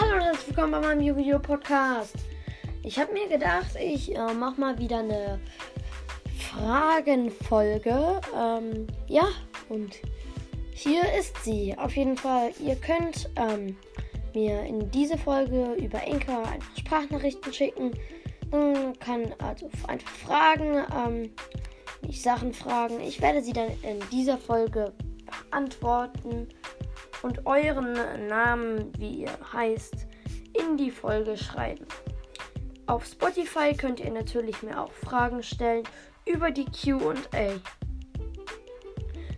Hallo und herzlich willkommen bei meinem Yu-Gi-Oh! Podcast. Ich habe mir gedacht, ich äh, mache mal wieder eine Fragenfolge. Ähm, ja, und hier ist sie. Auf jeden Fall, ihr könnt ähm, mir in diese Folge über Enker einfach Sprachnachrichten schicken. Dann kann also einfach fragen, ähm, Sachen fragen. Ich werde sie dann in dieser Folge beantworten und euren Namen, wie ihr heißt, in die Folge schreiben. Auf Spotify könnt ihr natürlich mir auch Fragen stellen über die QA.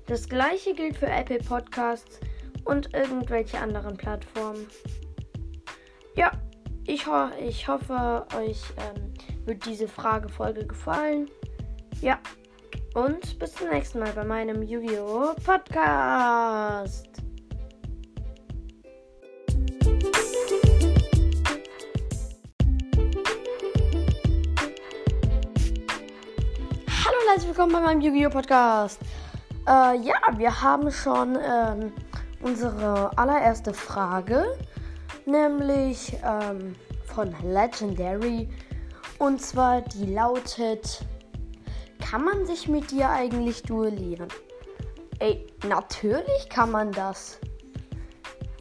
Das gleiche gilt für Apple Podcasts und irgendwelche anderen Plattformen. Ja, ich, ho ich hoffe, euch ähm, wird diese Fragefolge gefallen. Ja, und bis zum nächsten Mal bei meinem Yu-Gi-Oh! Podcast. Und herzlich willkommen bei meinem Yu-Gi-Oh! Podcast. Äh, ja, wir haben schon ähm, unsere allererste Frage, nämlich ähm, von Legendary. Und zwar die lautet: Kann man sich mit dir eigentlich duellieren? Ey, natürlich kann man das.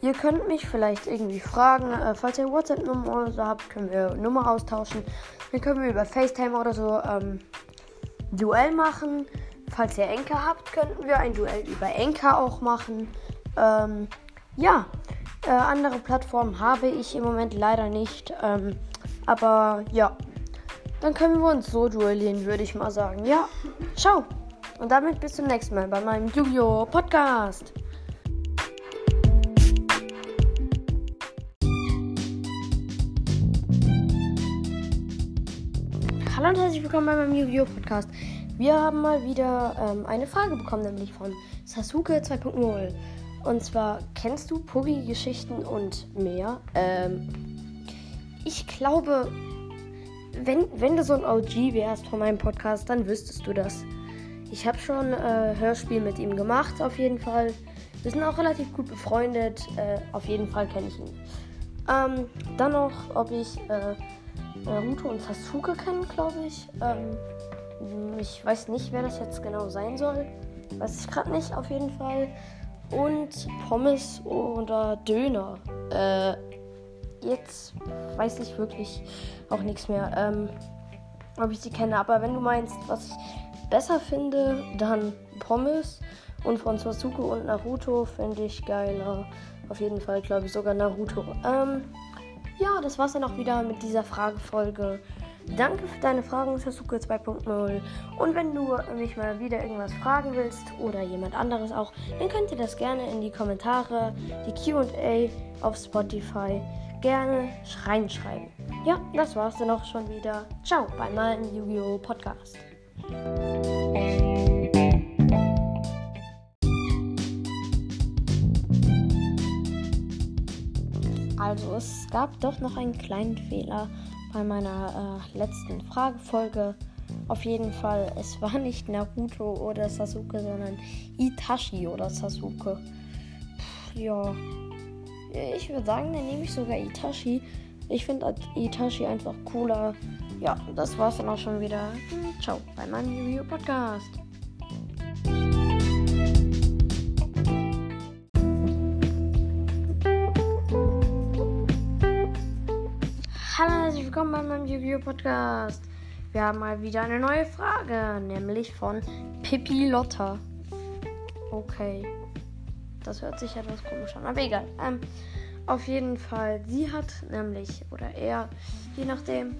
Ihr könnt mich vielleicht irgendwie fragen, äh, falls ihr WhatsApp-Nummer oder so habt, können wir Nummer austauschen. Dann können wir über FaceTime oder so ähm, Duell machen. Falls ihr Enker habt, könnten wir ein Duell über Enker auch machen. Ähm, ja, äh, andere Plattformen habe ich im Moment leider nicht. Ähm, aber ja, dann können wir uns so duellieren, würde ich mal sagen. Ja, ciao. Und damit bis zum nächsten Mal bei meinem Yu-Gi-Oh! Podcast. Hallo und herzlich willkommen bei meinem Yu-Gi-Oh! Podcast. Wir haben mal wieder ähm, eine Frage bekommen, nämlich von Sasuke 2.0. Und zwar, kennst du Pogi-Geschichten und mehr? Ähm, ich glaube, wenn, wenn du so ein OG wärst von meinem Podcast, dann wüsstest du das. Ich habe schon äh, Hörspiel mit ihm gemacht, auf jeden Fall. Wir sind auch relativ gut befreundet. Äh, auf jeden Fall kenne ich ihn. Ähm, dann noch, ob ich äh, Naruto und Sasuke kenne, glaube ich. Ähm, ich weiß nicht, wer das jetzt genau sein soll. Weiß ich gerade nicht, auf jeden Fall. Und Pommes oder Döner. Äh, jetzt weiß ich wirklich auch nichts mehr, ähm, ob ich sie kenne. Aber wenn du meinst, was ich besser finde, dann Pommes. Und von Sasuke und Naruto finde ich geiler. Auf jeden Fall, glaube ich, sogar Naruto. Ähm, ja, das war's dann auch wieder mit dieser Fragefolge. Danke für deine Fragen, Sasuke 2.0. Und wenn du mich mal wieder irgendwas fragen willst oder jemand anderes auch, dann könnt ihr das gerne in die Kommentare, die QA auf Spotify gerne reinschreiben. Ja, das war's dann auch schon wieder. Ciao bei meinem Yu-Gi-Oh! Podcast. Also es gab doch noch einen kleinen Fehler bei meiner äh, letzten Fragefolge. Auf jeden Fall, es war nicht Naruto oder Sasuke, sondern Itachi oder Sasuke. Pff, ja, ich würde sagen, dann nehme ich sogar Itachi. Ich finde Itachi einfach cooler. Ja, das war's dann auch schon wieder. Ciao bei meinem Yu-Gi-Oh! Podcast. Herzlich willkommen bei meinem Yu-Gi-Oh! Podcast. Wir haben mal wieder eine neue Frage, nämlich von Pippi Lotta. Okay. Das hört sich etwas komisch an, aber egal. Ähm, auf jeden Fall, sie hat nämlich, oder er, je nachdem,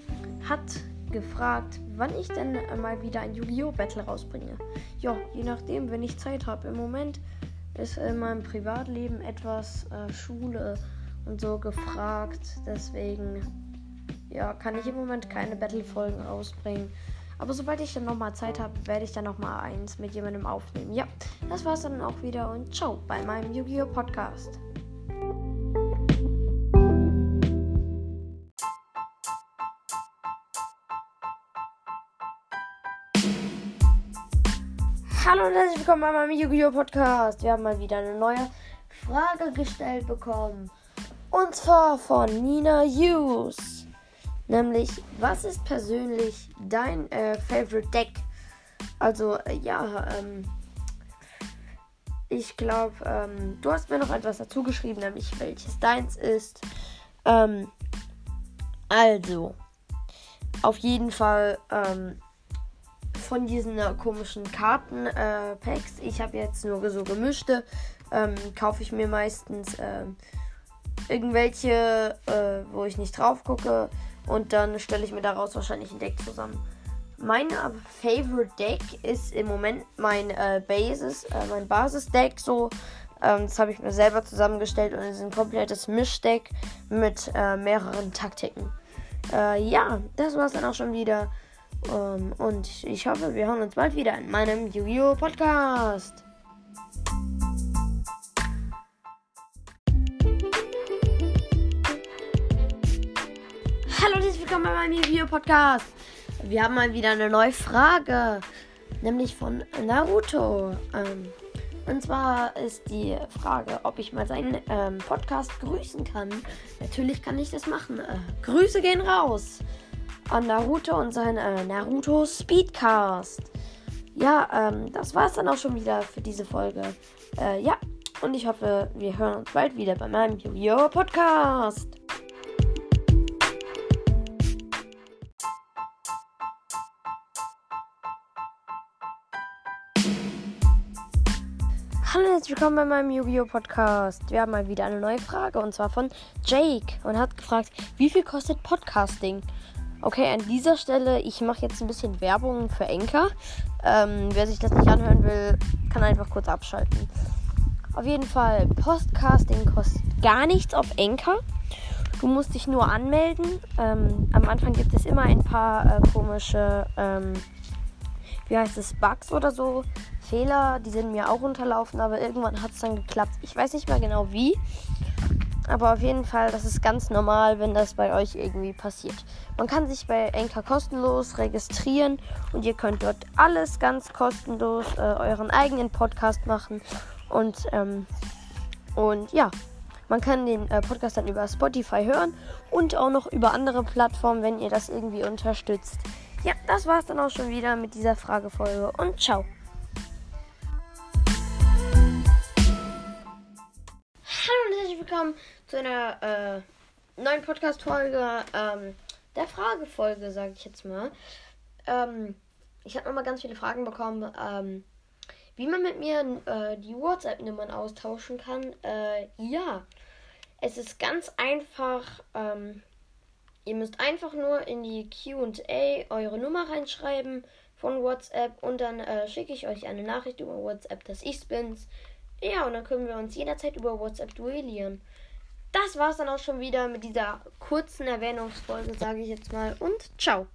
hat gefragt, wann ich denn mal wieder ein Yu-Gi-Oh! Battle rausbringe. Ja, je nachdem, wenn ich Zeit habe. Im Moment ist in meinem Privatleben etwas äh, Schule und so gefragt. Deswegen, ja, kann ich im Moment keine Battle-Folgen rausbringen. Aber sobald ich dann nochmal Zeit habe, werde ich dann nochmal eins mit jemandem aufnehmen. Ja, das war's dann auch wieder und ciao bei meinem Yu-Gi-Oh! Podcast. Hallo und herzlich willkommen bei meinem Yu-Gi-Oh! Podcast. Wir haben mal wieder eine neue Frage gestellt bekommen. Und zwar von Nina Hughes. Nämlich, was ist persönlich dein äh, Favorite Deck? Also, äh, ja, ähm, ich glaube, ähm, du hast mir noch etwas dazu geschrieben, nämlich welches deins ist. Ähm, also, auf jeden Fall ähm, von diesen äh, komischen Karten-Packs. Äh, ich habe jetzt nur so gemischte. Ähm, kaufe ich mir meistens ähm, irgendwelche, äh, wo ich nicht drauf gucke. Und dann stelle ich mir daraus wahrscheinlich ein Deck zusammen. Mein Favorite Deck ist im Moment mein äh, Basis, äh, mein Basis-Deck so. Ähm, das habe ich mir selber zusammengestellt und es ist ein komplettes Mischdeck mit äh, mehreren Taktiken. Äh, ja, das war es dann auch schon wieder. Ähm, und ich hoffe, wir hören uns bald wieder in meinem Yu-Gi-Oh! Podcast. Hallo und herzlich willkommen bei meinem Yu-Gi-Oh! Podcast. Wir haben mal wieder eine neue Frage, nämlich von Naruto. Ähm, und zwar ist die Frage, ob ich mal seinen ähm, Podcast grüßen kann. Natürlich kann ich das machen. Äh, Grüße gehen raus an Naruto und sein äh, Naruto Speedcast. Ja, ähm, das war es dann auch schon wieder für diese Folge. Äh, ja, und ich hoffe, wir hören uns bald wieder bei meinem Yu-Gi-Oh! Podcast. Hallo und herzlich willkommen bei meinem Yu-Gi-Oh! Podcast. Wir haben mal wieder eine neue Frage und zwar von Jake und hat gefragt, wie viel kostet Podcasting? Okay, an dieser Stelle, ich mache jetzt ein bisschen Werbung für Enker. Ähm, wer sich das nicht anhören will, kann einfach kurz abschalten. Auf jeden Fall, Podcasting kostet gar nichts auf Enker. Du musst dich nur anmelden. Ähm, am Anfang gibt es immer ein paar äh, komische, ähm, wie heißt es, Bugs oder so. Fehler, die sind mir auch unterlaufen, aber irgendwann hat es dann geklappt. Ich weiß nicht mehr genau wie. Aber auf jeden Fall, das ist ganz normal, wenn das bei euch irgendwie passiert. Man kann sich bei Enka kostenlos registrieren und ihr könnt dort alles ganz kostenlos äh, euren eigenen Podcast machen. Und, ähm, und ja, man kann den äh, Podcast dann über Spotify hören und auch noch über andere Plattformen, wenn ihr das irgendwie unterstützt. Ja, das war's dann auch schon wieder mit dieser Fragefolge und ciao. Willkommen zu einer äh, neuen Podcast-Folge, ähm, der Fragefolge, sage ich jetzt mal. Ähm, ich habe nochmal ganz viele Fragen bekommen, ähm, wie man mit mir äh, die WhatsApp-Nummern austauschen kann. Äh, ja, es ist ganz einfach. Ähm, ihr müsst einfach nur in die QA eure Nummer reinschreiben von WhatsApp und dann äh, schicke ich euch eine Nachricht über WhatsApp, dass ich bin's. Ja, und dann können wir uns jederzeit über WhatsApp duellieren. Das war's dann auch schon wieder mit dieser kurzen Erwähnungsfolge, sage ich jetzt mal. Und ciao.